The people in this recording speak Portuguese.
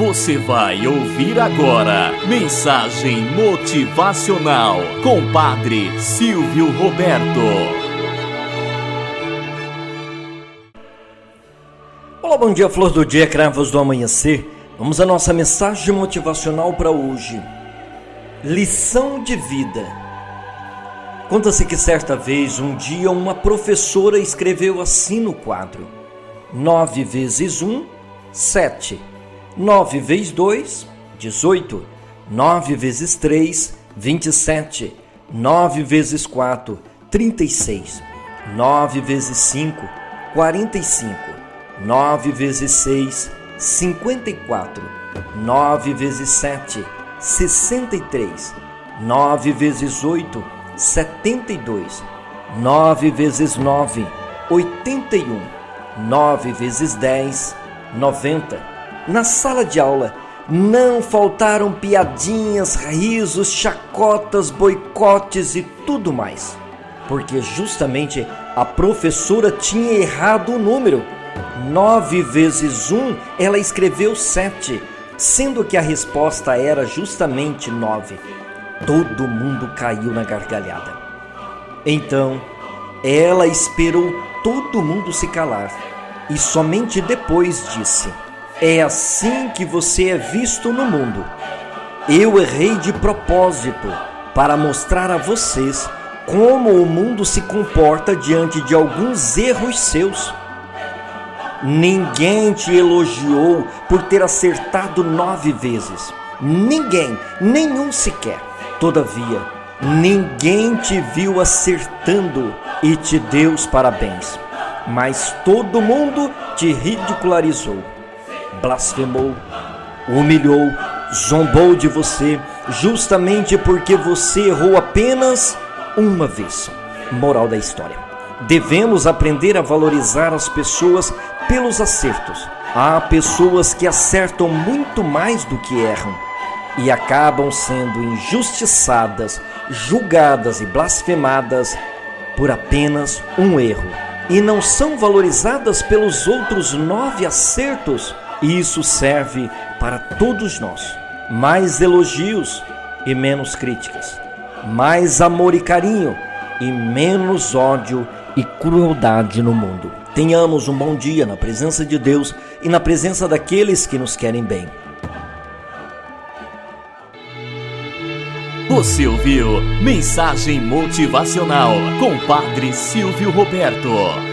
Você vai ouvir agora Mensagem Motivacional com Padre Silvio Roberto. Olá, bom dia, flor do dia, cravos do amanhecer. Vamos à nossa mensagem motivacional para hoje. Lição de vida. Conta-se que certa vez, um dia, uma professora escreveu assim no quadro: 9 vezes 1, 7. 9 vezes 2, 18. 9 vezes 3, 27. 9 vezes 4, 36. 9 vezes 5, 45. 9 vezes 6, 54. 9 vezes 7, 63. 9 vezes 8, 72. 9 vezes 9, 81. 9 vezes 10, 90 na sala de aula não faltaram piadinhas, risos, chacotas, boicotes e tudo mais. Porque justamente a professora tinha errado o número. 9 vezes 1, ela escreveu 7, sendo que a resposta era justamente 9. Todo mundo caiu na gargalhada. Então, ela esperou todo mundo se calar e somente depois disse: é assim que você é visto no mundo. Eu errei de propósito para mostrar a vocês como o mundo se comporta diante de alguns erros seus. Ninguém te elogiou por ter acertado nove vezes. Ninguém, nenhum sequer. Todavia, ninguém te viu acertando e te deu os parabéns. Mas todo mundo te ridicularizou blasfemou, humilhou, zombou de você, justamente porque você errou apenas uma vez. Moral da história: devemos aprender a valorizar as pessoas pelos acertos. Há pessoas que acertam muito mais do que erram e acabam sendo injustiçadas, julgadas e blasfemadas por apenas um erro. E não são valorizadas pelos outros nove acertos isso serve para todos nós. Mais elogios e menos críticas. Mais amor e carinho e menos ódio e crueldade no mundo. Tenhamos um bom dia na presença de Deus e na presença daqueles que nos querem bem. Você ouviu Mensagem Motivacional com Padre Silvio Roberto.